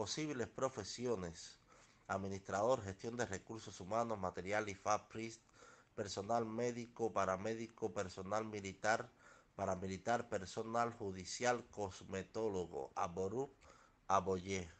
Posibles profesiones. Administrador, gestión de recursos humanos, material y FAPRIST, personal médico, paramédico, personal militar, paramilitar, personal judicial, cosmetólogo, aború, aboyé.